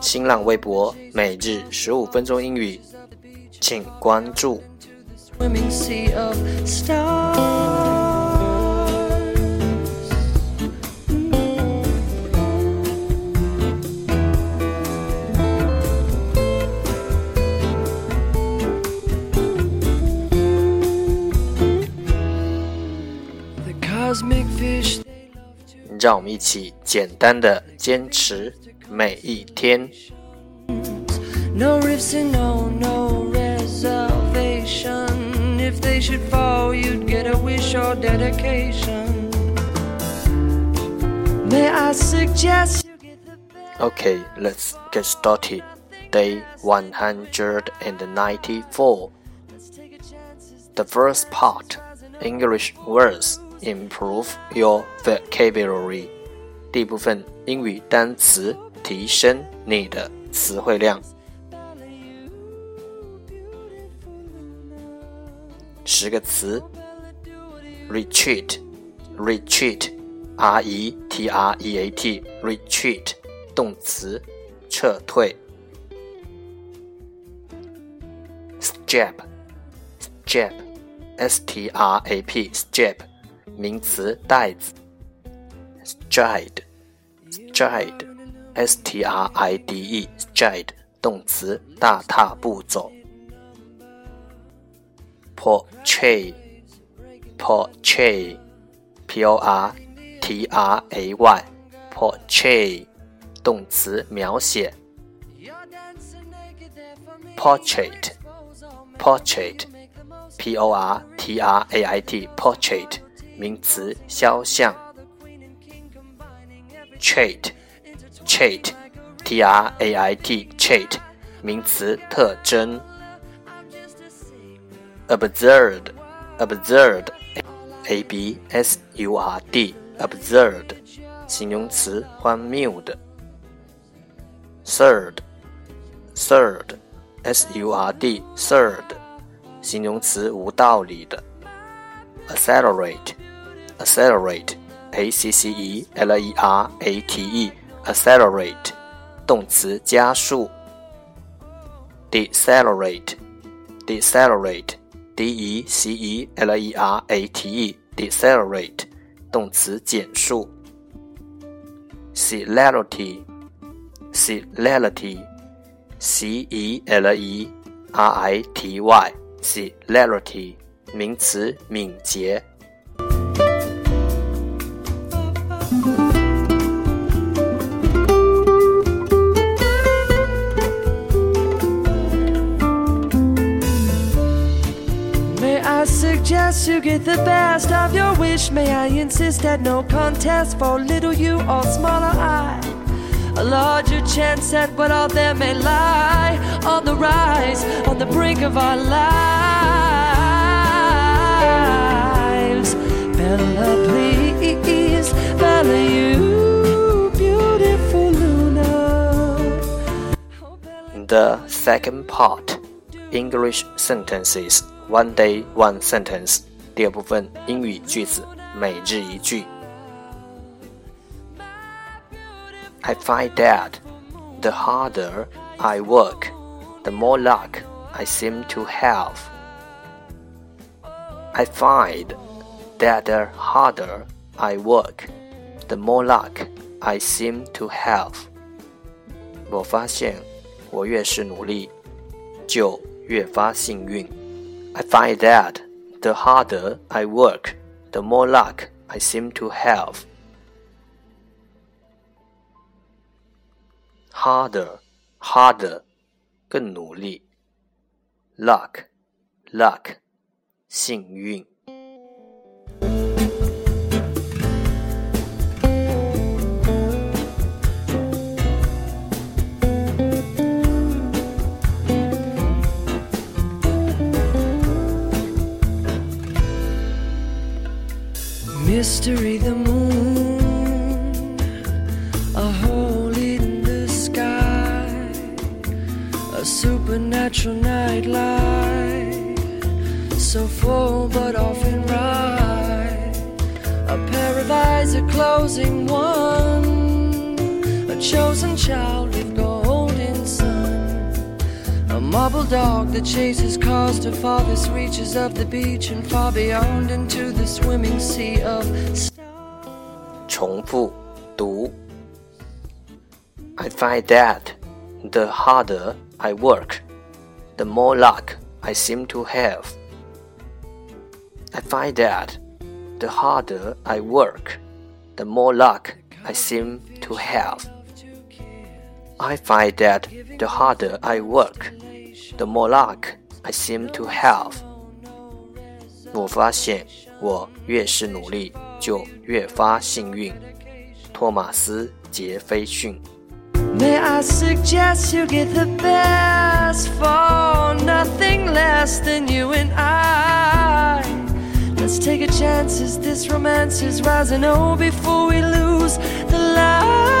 新浪微博每日十五分钟英语，请关注。Cosmic fish 让我们一起简单的坚持每一天。 No riffs and no, no reservation. If they should fall, you'd get a wish or dedication. May I suggest you get the best? Okay, let's get started. Day 194. Let's take a chance. The first part English words Improve your vocabulary. 第一部分英语单词提升你的词汇量。十个词：retreat，retreat，r e t r e a t，retreat，动词，撤退。strap，strap，s t r a p，strap，名词，袋子。stride，stride，s t r i d e，stride，动词，大踏步走。portray portray p o r t r a y portray 动词描写 You're dancing naked there for me. portrait portrait p o r t r a i t portrait 名词肖像 trait trait t r a i t trait 名词特征 absurd absurd a b s u r d absurd 形容词荒谬的 third third s u r d third 形容词无道理的 accelerate accelerate a c c e l e r a t e accelerate 动词加速 decelerate decelerate d e c e l e r a t e decelerate 动词减速 celerity celerity c e l e r i t y celerity 名词敏捷 You get the best of your wish? May I insist that no contest for little you or smaller I? A larger chance at what all there may lie on the rise, on the brink of our lives. Bella, please, Bella, you beautiful Luna. Oh, The second part English sentences one day one sentence 第二部分英语句子每日一句。I find that the harder I work, the more luck I seem to have. I find that the harder I work, the more luck I seem to have. 我发现，我越是努力，就越发幸运。I find that the harder I work, the more luck I seem to have. Harder, harder，更努力。Luck, luck，幸运。 Mystery, the moon, a hole in the sky, a supernatural nightlight, so full but often right. A pair of eyes, a closing one, a chosen child marble dog that chases cars to farthest reaches of the beach and far beyond into the swimming sea of stars. 重复读。I find that the harder I work, the more luck I seem to have. I find that the harder I work, the more luck I seem to have. I find that the harder I work, the more luck I seem to have. 我发现我越是努力，就越发幸运。托马斯·杰斐逊。 May I suggest you get the best for nothing less than you and I? Let's take a chance as this romance is rising. Oh, before we lose the lighting.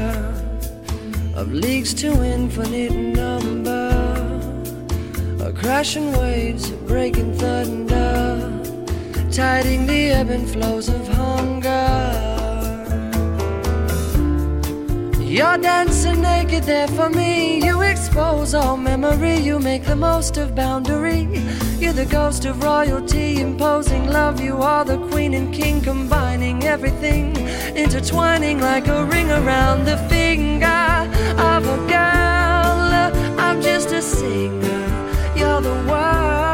of leagues to infinite number, a crashing waves, a breaking thunder, tiding the ebb and flows of hunger. You're dancing like it there for me. You expose all memory, you make the most of boundary. You're the ghost of royalty, imposing love. You are the queen and king, combining everything, intertwining like a ring around the finger of a girl. I'm just a singer, you're the world.